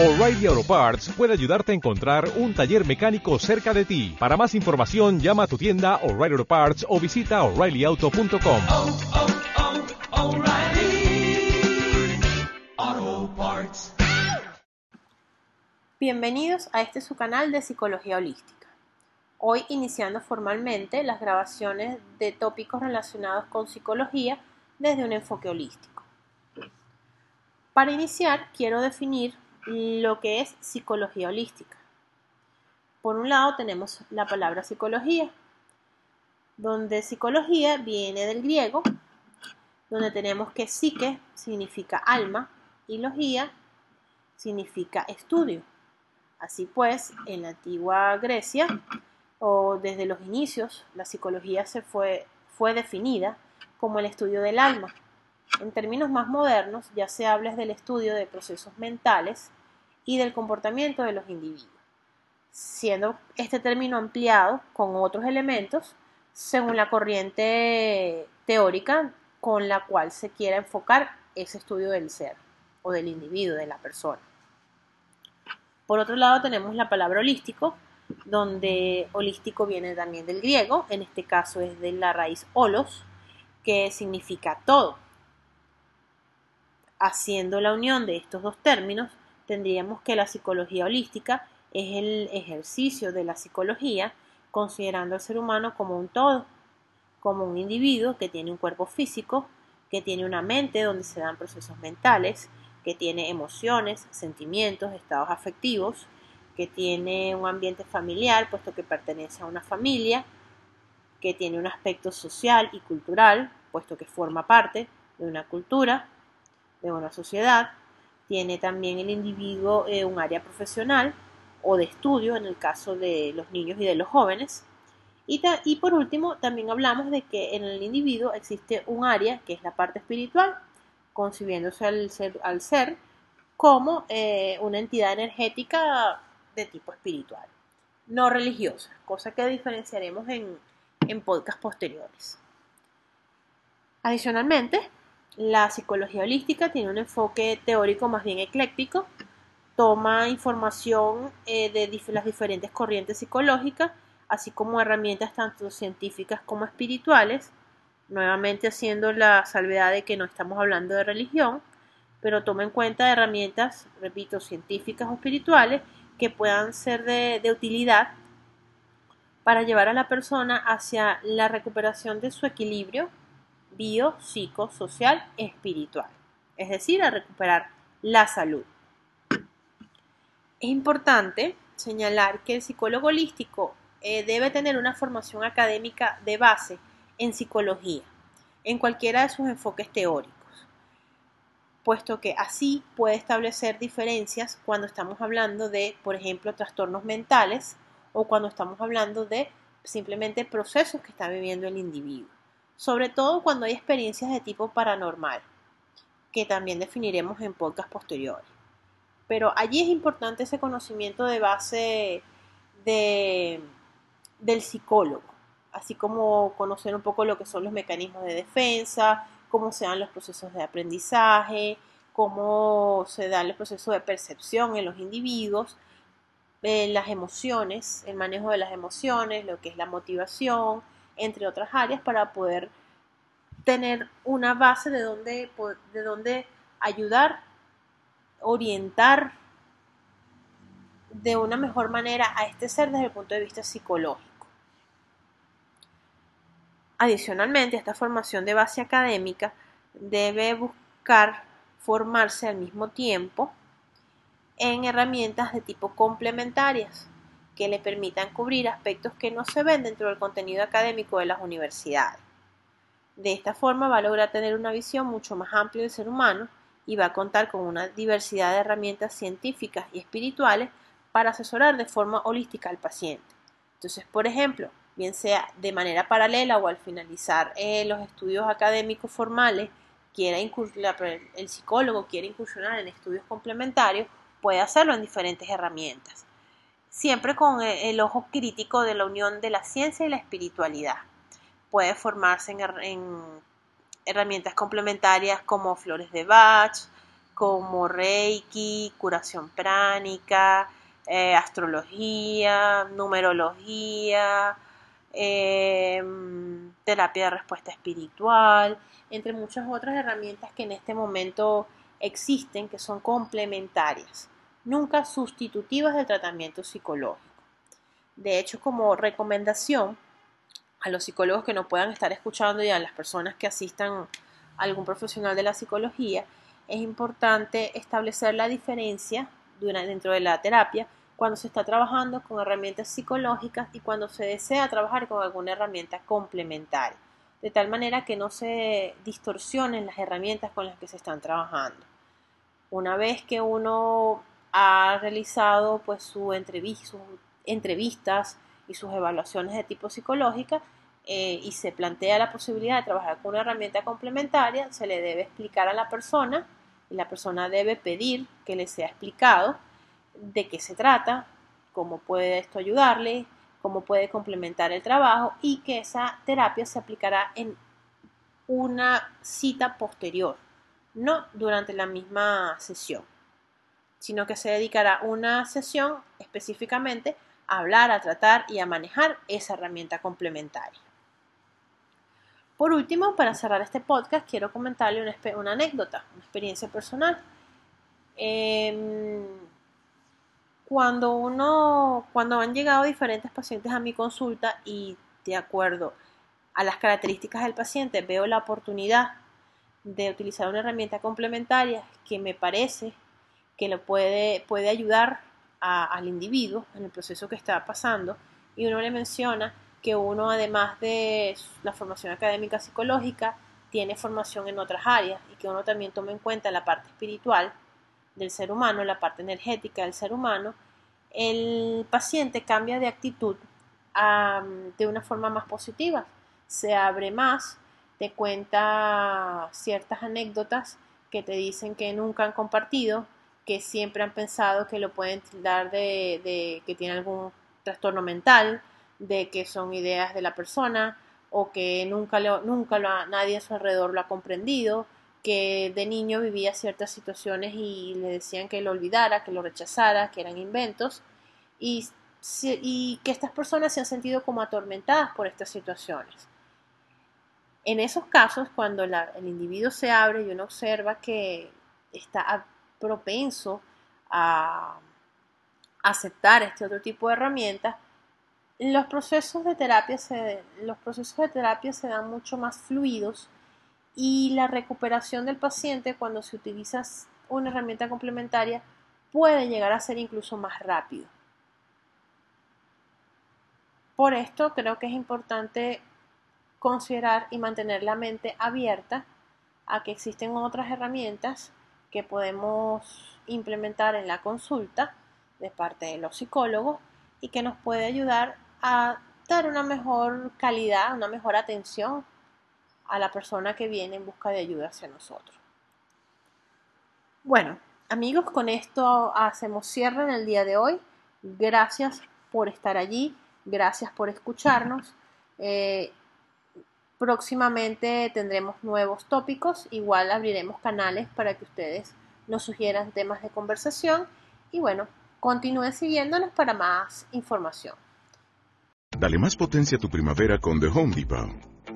O'Reilly Auto Parts puede ayudarte a encontrar un taller mecánico cerca de ti. Para más información, llama a tu tienda O'Reilly Auto Parts o visita oreillyauto.com. oh, oh, Parts. Bienvenidos a este su canal de Psicología Holística. Hoy iniciando formalmente las grabaciones de tópicos relacionados con psicología desde un enfoque holístico. Para iniciar, quiero definir lo que es psicología holística. Por un lado tenemos la palabra psicología, donde psicología viene del griego, donde tenemos que psique significa alma y logía significa estudio. Así pues, en la antigua Grecia o desde los inicios, la psicología se fue, fue definida como el estudio del alma. En términos más modernos, ya se habla del estudio de procesos mentales y del comportamiento de los individuos, siendo este término ampliado con otros elementos según la corriente teórica con la cual se quiera enfocar ese estudio del ser o del individuo, de la persona. Por otro lado tenemos la palabra holístico, donde holístico viene también del griego, en este caso es de la raíz holos, que significa todo. Haciendo la unión de estos dos términos, tendríamos que la psicología holística es el ejercicio de la psicología considerando al ser humano como un todo, como un individuo que tiene un cuerpo físico, que tiene una mente donde se dan procesos mentales, que tiene emociones, sentimientos, estados afectivos, que tiene un ambiente familiar, puesto que pertenece a una familia, que tiene un aspecto social y cultural, puesto que forma parte de una cultura, de una sociedad, tiene también el individuo eh, un área profesional o de estudio en el caso de los niños y de los jóvenes. Y, y, por último, también hablamos de que en el individuo existe un área que es la parte espiritual, concibiéndose al ser, al ser como eh, una entidad energética de tipo espiritual, no religiosa, cosa que diferenciaremos en, en podcasts posteriores. Adicionalmente, la psicología holística tiene un enfoque teórico más bien ecléctico, toma información eh, de las diferentes corrientes psicológicas, así como herramientas tanto científicas como espirituales, nuevamente haciendo la salvedad de que no estamos hablando de religión, pero toma en cuenta herramientas, repito, científicas o espirituales que puedan ser de, de utilidad para llevar a la persona hacia la recuperación de su equilibrio bio, psico, social, espiritual, es decir, a recuperar la salud. Es importante señalar que el psicólogo holístico eh, debe tener una formación académica de base en psicología, en cualquiera de sus enfoques teóricos, puesto que así puede establecer diferencias cuando estamos hablando de, por ejemplo, trastornos mentales o cuando estamos hablando de simplemente procesos que está viviendo el individuo sobre todo cuando hay experiencias de tipo paranormal, que también definiremos en podcast posteriores. Pero allí es importante ese conocimiento de base de, del psicólogo, así como conocer un poco lo que son los mecanismos de defensa, cómo se dan los procesos de aprendizaje, cómo se dan los procesos de percepción en los individuos, eh, las emociones, el manejo de las emociones, lo que es la motivación, entre otras áreas, para poder tener una base de donde, de ayudar, orientar de una mejor manera a este ser desde el punto de vista psicológico. Adicionalmente, esta formación de base académica debe buscar formarse al mismo tiempo en herramientas de tipo complementarias que le permitan cubrir aspectos que no se ven dentro del contenido académico de las universidades. De esta forma va a lograr tener una visión mucho más amplia del ser humano y va a contar con una diversidad de herramientas científicas y espirituales para asesorar de forma holística al paciente. Entonces, por ejemplo, bien sea de manera paralela o al finalizar eh, los estudios académicos formales, quiera el psicólogo quiere incursionar en estudios complementarios, puede hacerlo en diferentes herramientas siempre con e, el ojo crítico de la unión de la ciencia y la espiritualidad. Puede formarse en, herramientas complementarias como flores de Bach, como Reiki, curación pránica, eh, astrología, numerología, em, terapia de respuesta espiritual, entre muchas otras herramientas que en este momento existen que son complementarias, nunca sustitutivas del tratamiento psicológico. De hecho, como recomendación a los psicólogos que no puedan estar escuchando y a las personas que asistan a algún profesional de la psicología, es importante establecer la diferencia dentro de la terapia cuando se está trabajando con herramientas psicológicas y cuando se desea trabajar con alguna herramienta complementaria, de tal manera que no se distorsionen las herramientas con las que se están trabajando. Una vez que uno ha realizado pues sus entrevistas y sus evaluaciones de tipo psicológica eh, y se plantea la posibilidad de trabajar con una herramienta complementaria, se le debe explicar a la persona y la persona debe pedir que le sea explicado de qué se trata, cómo puede esto ayudarle, cómo puede complementar el trabajo y que esa terapia se aplicará en una cita posterior, no durante la misma sesión, sino que se dedicará una sesión específicamente a hablar, a tratar y a manejar esa herramienta complementaria. Por último, para cerrar este podcast, quiero comentarle una, anécdota, una experiencia personal. Em, cuando uno, cuando han llegado diferentes pacientes a mi consulta y de acuerdo a las características del paciente veo la oportunidad de utilizar una herramienta complementaria que me parece que le puede, puede ayudar al individuo en el proceso que está pasando. Y uno le menciona que uno además de la formación académica psicológica tiene formación en otras áreas y que uno también tome en cuenta la parte espiritual del ser humano, la parte energética del ser humano, el paciente cambia de actitud de una forma más positiva, se abre más, te cuenta ciertas anécdotas que te dicen que nunca han compartido, que siempre han pensado que lo pueden dar de, que tiene algún trastorno mental, de que son ideas de la persona o que nunca, lo, nunca nadie a su alrededor lo ha comprendido, que de niño vivía ciertas situaciones y le decían que lo olvidara, que lo rechazara, que eran inventos, y que estas personas se han sentido como atormentadas por estas situaciones. En esos casos, cuando el individuo se abre y uno observa que está propenso a aceptar este otro tipo de herramientas, los procesos de terapia se, los procesos de terapia se dan mucho más fluidos y la recuperación del paciente cuando se utiliza una herramienta complementaria puede llegar a ser incluso más rápido. Por esto creo que es importante considerar y mantener la mente abierta a que existen otras herramientas que podemos implementar en la consulta de parte de los psicólogos y que nos puede ayudar a dar una mejor calidad, una mejor atención a la persona que viene en busca de ayuda hacia nosotros. Bueno, amigos, con esto hacemos cierre en el día de hoy. Gracias por estar allí, gracias por escucharnos. Eh, próximamente tendremos nuevos tópicos, igual abriremos canales para que ustedes nos sugieran temas de conversación y bueno, continúen siguiéndonos para más información. Dale más potencia a tu primavera con The Home Depot.